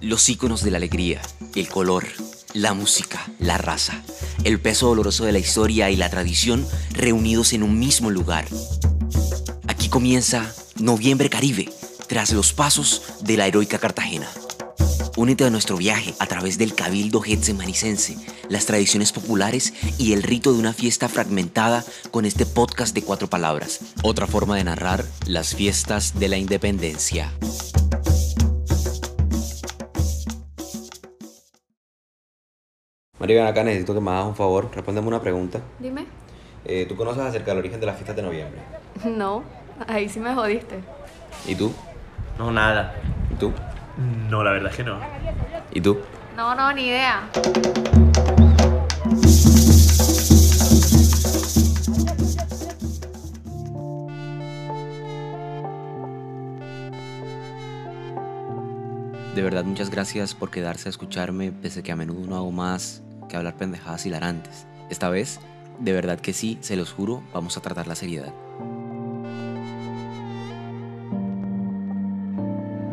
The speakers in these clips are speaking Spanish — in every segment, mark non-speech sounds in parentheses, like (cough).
Los íconos de la alegría, el color, la música, la raza, el peso doloroso de la historia y la tradición reunidos en un mismo lugar. Aquí comienza Noviembre Caribe, tras los pasos de la heroica Cartagena. Únete a nuestro viaje a través del cabildo getsemanicense, las tradiciones populares y el rito de una fiesta fragmentada con este podcast de cuatro palabras. Otra forma de narrar las fiestas de la independencia. María, acá, necesito que me hagas un favor. Respóndeme una pregunta. Dime. Eh, ¿Tú conoces acerca del origen de las fiestas de noviembre? (laughs) No, ahí sí me jodiste. ¿Y tú? No, nada. ¿Y tú? No, la verdad es que no. ¿Y tú? No, no, ni idea. De verdad, muchas gracias por quedarse a escucharme, pese que a menudo no hago más que hablar pendejadas hilarantes. Esta vez, de verdad que sí, se los juro, vamos a tratar la seriedad.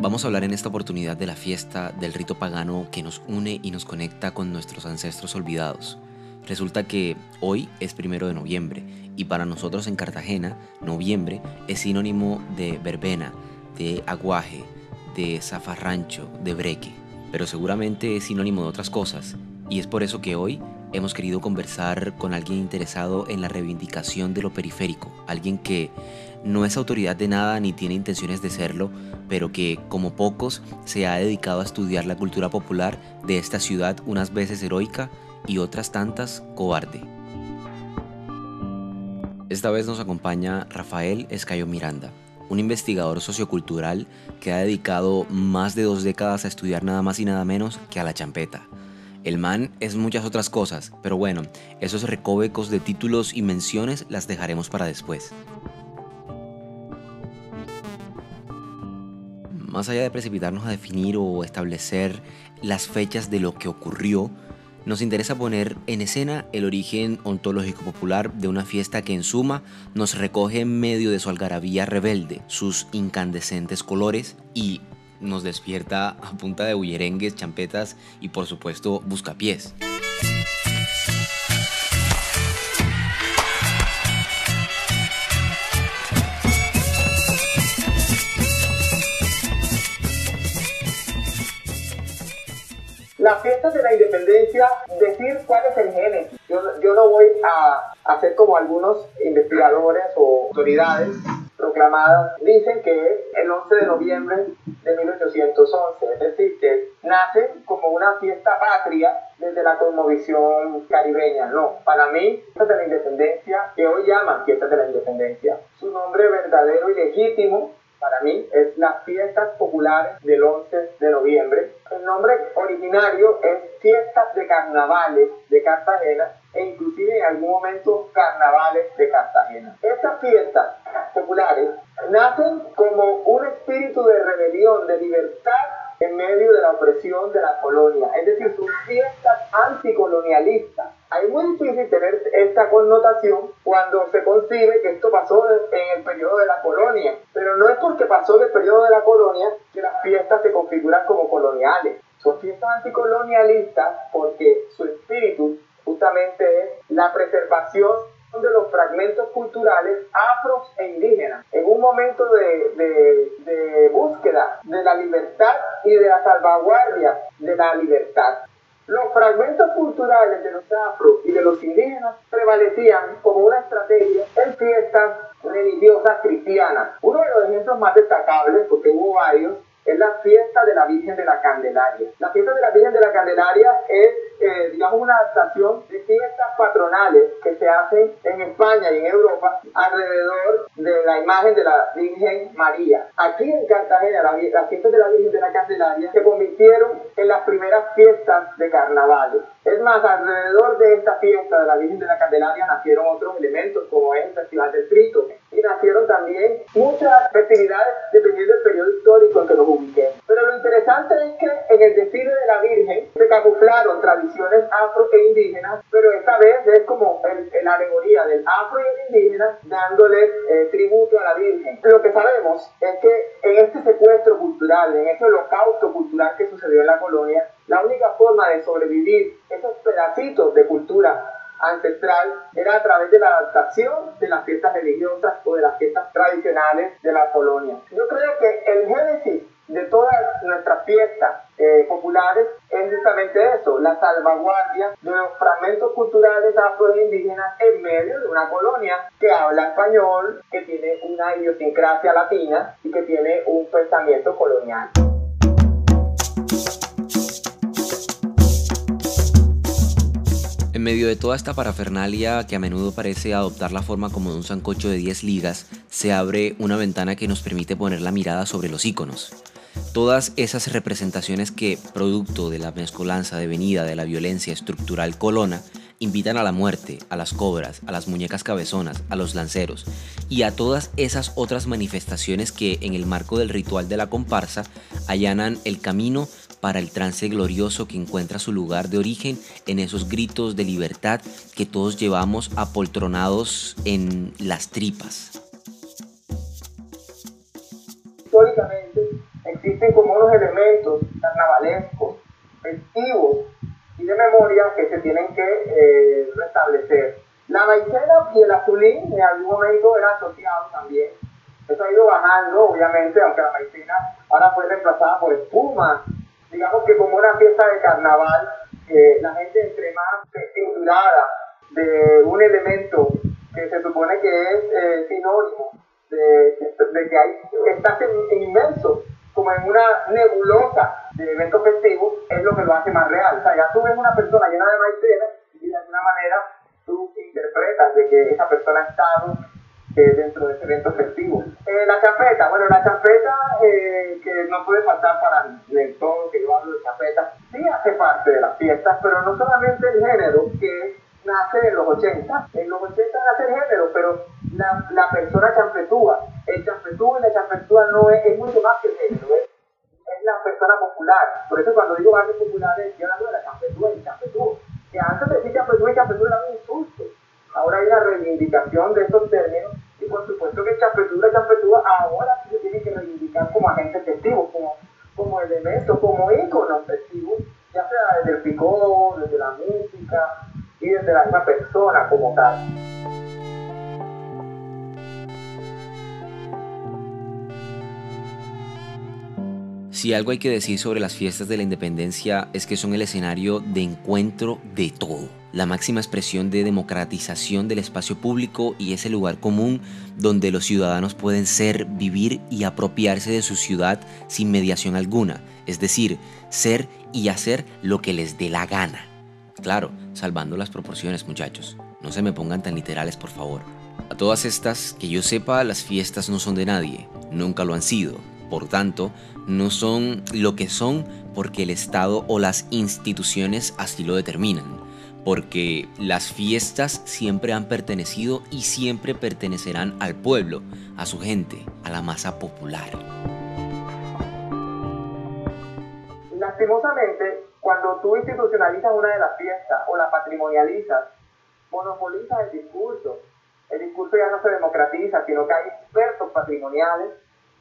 Vamos a hablar en esta oportunidad de la fiesta, del rito pagano que nos une y nos conecta con nuestros ancestros olvidados. Resulta que hoy es primero de noviembre y para nosotros en Cartagena, noviembre es sinónimo de verbena, de aguaje, de zafarrancho, de breque, pero seguramente es sinónimo de otras cosas y es por eso que hoy hemos querido conversar con alguien interesado en la reivindicación de lo periférico, alguien que no es autoridad de nada ni tiene intenciones de serlo, pero que, como pocos, se ha dedicado a estudiar la cultura popular de esta ciudad unas veces heroica y otras tantas cobarde. Esta vez nos acompaña Rafael Escayo Miranda, un investigador sociocultural que ha dedicado más de dos décadas a estudiar nada más y nada menos que a la champeta. El man es muchas otras cosas, pero bueno, esos recovecos de títulos y menciones las dejaremos para después. Más allá de precipitarnos a definir o establecer las fechas de lo que ocurrió, nos interesa poner en escena el origen ontológico popular de una fiesta que en suma nos recoge en medio de su algarabía rebelde, sus incandescentes colores y nos despierta a punta de bullerengues, champetas y por supuesto buscapiés. Las fiestas de la independencia, decir cuál es el génesis. Yo, yo no voy a hacer como algunos investigadores o autoridades proclamadas dicen que es el 11 de noviembre de 1811, es decir, que nace como una fiesta patria desde la cosmovisión caribeña. No, para mí, fiestas de la independencia, que hoy llaman fiestas de la independencia, su nombre verdadero y legítimo para mí es las fiestas populares del 11 de noviembre. El nombre originario es Fiestas de Carnavales de Cartagena e inclusive en algún momento Carnavales de Cartagena. Estas fiestas populares nacen como un espíritu de rebelión, de libertad en medio de la opresión de la colonia, es decir, son fiestas anticolonialistas. Es muy difícil tener esta connotación cuando se concibe que esto pasó en el periodo de la colonia, pero no es porque pasó en el periodo de la colonia que las fiestas se configuran como coloniales. Son fiestas anticolonialistas porque preservación de los fragmentos culturales afros e indígenas, en un momento de, de, de, búsqueda de la libertad y de la salvaguardia de la libertad. Los fragmentos culturales de los afros y de los indígenas prevalecían como una estrategia en fiestas religiosas cristianas. Uno de los ejemplos más destacables, porque hubo varios, es la fiesta de la Virgen de la Candelaria. La fiesta de la Virgen de la Candelaria es, eh, digamos, una adaptación de fiestas patronales que se hacen en España y en Europa alrededor de la imagen de la Virgen María. Aquí en Cartagena, la, las fiestas de la Virgen de la Candelaria se convirtieron en las primeras fiestas de carnavales. Es más, alrededor de esta fiesta de la Virgen de la Candelaria nacieron otros elementos, como es el Festival del Frito, y nacieron también muchas festividades dependiendo del periodo histórico en que nos ubiquemos. Pero lo interesante es que en el desfile de la Virgen se camuflaron tradiciones afro e indígenas, pero esta vez es como la alegoría del afro y el indígena dándole eh, tributo a la Virgen. Lo que sabemos es que en este secuestro cultural, en este holocausto cultural que sucedió en la colonia, la única forma de sobrevivir esos pedacitos de cultura ancestral era a través de la adaptación de las fiestas religiosas o de las fiestas tradicionales de la colonia. Yo creo que el génesis de todas nuestras fiestas eh, populares es justamente eso, la salvaguardia de los fragmentos culturales afroindígenas en medio de una colonia que habla español, que tiene una idiosincrasia latina y que tiene un pensamiento colonial. Medio de toda esta parafernalia que a menudo parece adoptar la forma como de un sancocho de 10 ligas, se abre una ventana que nos permite poner la mirada sobre los iconos. Todas esas representaciones que, producto de la mezcolanza devenida de la violencia estructural colona, invitan a la muerte, a las cobras, a las muñecas cabezonas, a los lanceros y a todas esas otras manifestaciones que en el marco del ritual de la comparsa allanan el camino para el trance glorioso que encuentra su lugar de origen en esos gritos de libertad que todos llevamos apoltronados en las tripas. Históricamente existen como unos elementos carnavalescos, festivos y de memoria que se tienen que eh, restablecer. La maicena y el azulín en algún momento eran asociados también. Eso ha ido bajando, obviamente, aunque la maicena ahora fue reemplazada por espuma. Digamos que como una fiesta de carnaval, la gente entre más pinturada de un elemento que se supone que es eh, sinónimo de, que hay, estás inmenso como en una nebulosa de eventos festivos, es lo que lo hace más real. O sea, ya tú ves una persona llena de maicena y de alguna manera tú interpretas de que esa persona ha estado eh, dentro de ese evento festivo. Eh, la champeta, bueno, la champeta eh, que no puede faltar para el todo que yo hablo de champeta, sí hace parte de las fiestas, pero no solamente el género que nace en los 80, en los 80 nace el género, pero la, la persona champetúa, el champetúa y la champetúa no es, es mucho más que el género, es, es la persona popular. Por eso cuando digo barrios populares, yo hablo de la champetúa y el champetúa. Que antes de decir champetúa y champetúa era un insulto. Ahora hay una reivindicación de estos términos por supuesto que champetúa y champetúa ahora sí se tiene que reivindicar como agentes festivos, como, como elementos, como íconos festivos, ya sea desde el picó, desde la música y desde la misma persona como tal. Si algo hay que decir sobre las fiestas de la independencia es que son el escenario de encuentro de todo, la máxima expresión de democratización del espacio público y ese lugar común donde los ciudadanos pueden ser, vivir y apropiarse de su ciudad sin mediación alguna, es decir, ser y hacer lo que les dé la gana. Claro, salvando las proporciones muchachos, no se me pongan tan literales por favor. A todas estas, que yo sepa, las fiestas no son de nadie, nunca lo han sido, por tanto, no son lo que son porque el Estado o las instituciones así lo determinan, porque las fiestas siempre han pertenecido y siempre pertenecerán al pueblo, a su gente, a la masa popular. Lastimosamente, cuando tú institucionalizas una de las fiestas o la patrimonializas, monopolizas el discurso. El discurso ya no se democratiza, sino que hay expertos patrimoniales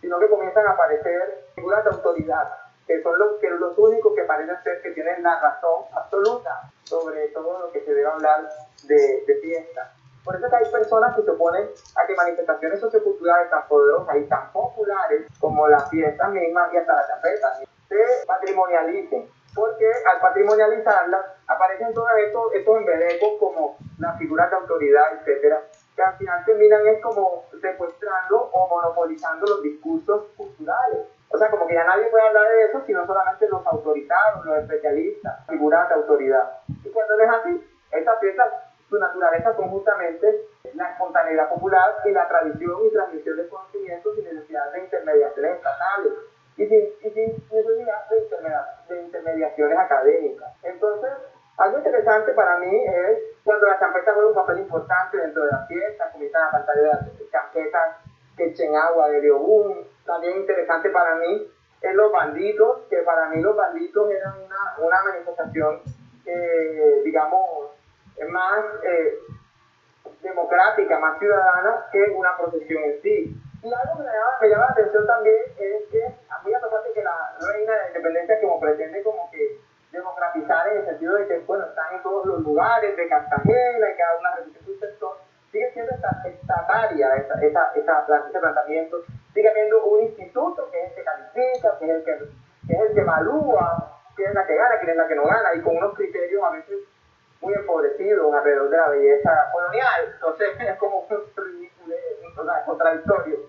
sino que comienzan a aparecer figuras de autoridad, que son los, que los únicos que parecen ser que tienen la razón absoluta sobre todo lo que se debe hablar de, de fiesta. Por eso es que hay personas que se oponen a que manifestaciones socioculturales tan poderosas y tan populares como las fiestas mismas y hasta las chapetas se patrimonialicen. Porque al patrimonializarlas aparecen todos estos, estos como las figuras de autoridad, etcétera, que al final terminan es como secuestrando o monopolizando los discursos culturales. O sea, como que ya nadie puede hablar de eso, sino solamente los autoritados, los especialistas, figuras de autoridad. Y cuando no es así, estas fiestas, su naturaleza son justamente la espontaneidad popular y la tradición y transmisión de conocimientos sin necesidad de intermediaciones estatales y sin, y sin necesidad de, de intermediaciones académicas. Entonces, algo interesante para mí es cuando la champeta juega un papel importante dentro de la fiesta, comienzan a cantar las champetas que echen agua de Leobún. También interesante para mí es los banditos, que para mí los banditos eran una, una manifestación, eh, digamos, más eh, democrática, más ciudadana que una procesión en sí. Y algo que me llama, me llama la atención también es que, muy a pesar de que la reina de la independencia como pretende como que democratizar en el sentido de que, bueno, están en todos los lugares de Cartagena y cada una repite su sector, sigue siendo estataria esa, esa, esa, ese planteamiento, sigue habiendo un instituto que es el que califica, que es el que, que es el que evalúa quién es la que gana, quién es la que no gana, y con unos criterios a veces muy empobrecidos alrededor de la belleza colonial. Entonces (laughs) es como un ridículo, contradictorio.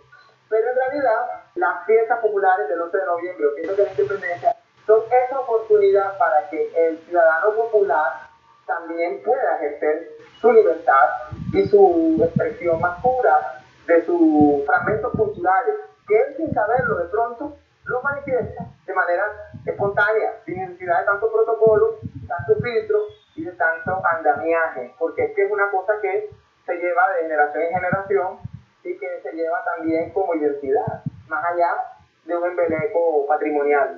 Pero en realidad, las fiestas populares del 11 de noviembre, o fiestas de la independencia, son esa oportunidad para que el ciudadano popular también pueda ejercer su libertad y su expresión más pura de sus fragmentos culturales, que él sin saberlo de pronto lo manifiesta de manera espontánea, sin necesidad de tanto protocolo, tanto filtro y de tanto andamiaje, porque es que es una cosa que se lleva de generación en generación y que se lleva también como identidad, más allá de un embeleco patrimonial.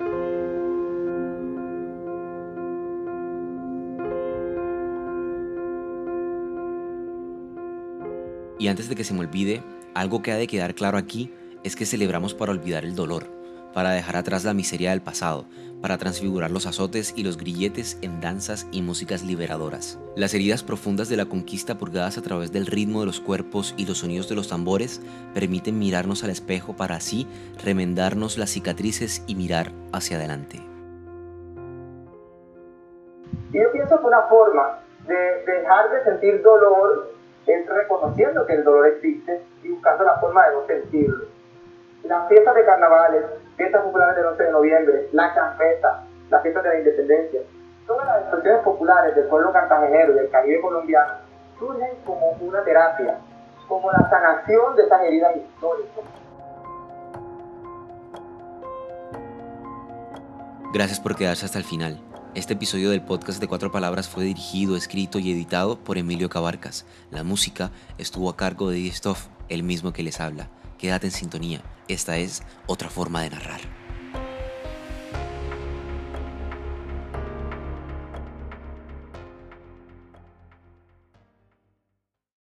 Y antes de que se me olvide, algo que ha de quedar claro aquí es que celebramos para olvidar el dolor, para dejar atrás la miseria del pasado, para transfigurar los azotes y los grilletes en danzas y músicas liberadoras. Las heridas profundas de la conquista purgadas a través del ritmo de los cuerpos y los sonidos de los tambores permiten mirarnos al espejo para así remendarnos las cicatrices y mirar hacia adelante. Yo pienso que una forma de dejar de sentir dolor es reconociendo que el dolor existe y buscando la forma de no sentirlo. Las fiestas de carnavales, fiestas populares del 11 de noviembre, la champeta, las fiestas de la independencia, todas las expresiones populares del pueblo cartagenero y del Caribe colombiano surgen como una terapia, como la sanación de esas heridas históricas. Gracias por quedarse hasta el final. Este episodio del podcast de Cuatro Palabras fue dirigido, escrito y editado por Emilio Cabarcas. La música estuvo a cargo de Stoff, el mismo que les habla. Quédate en sintonía, esta es otra forma de narrar.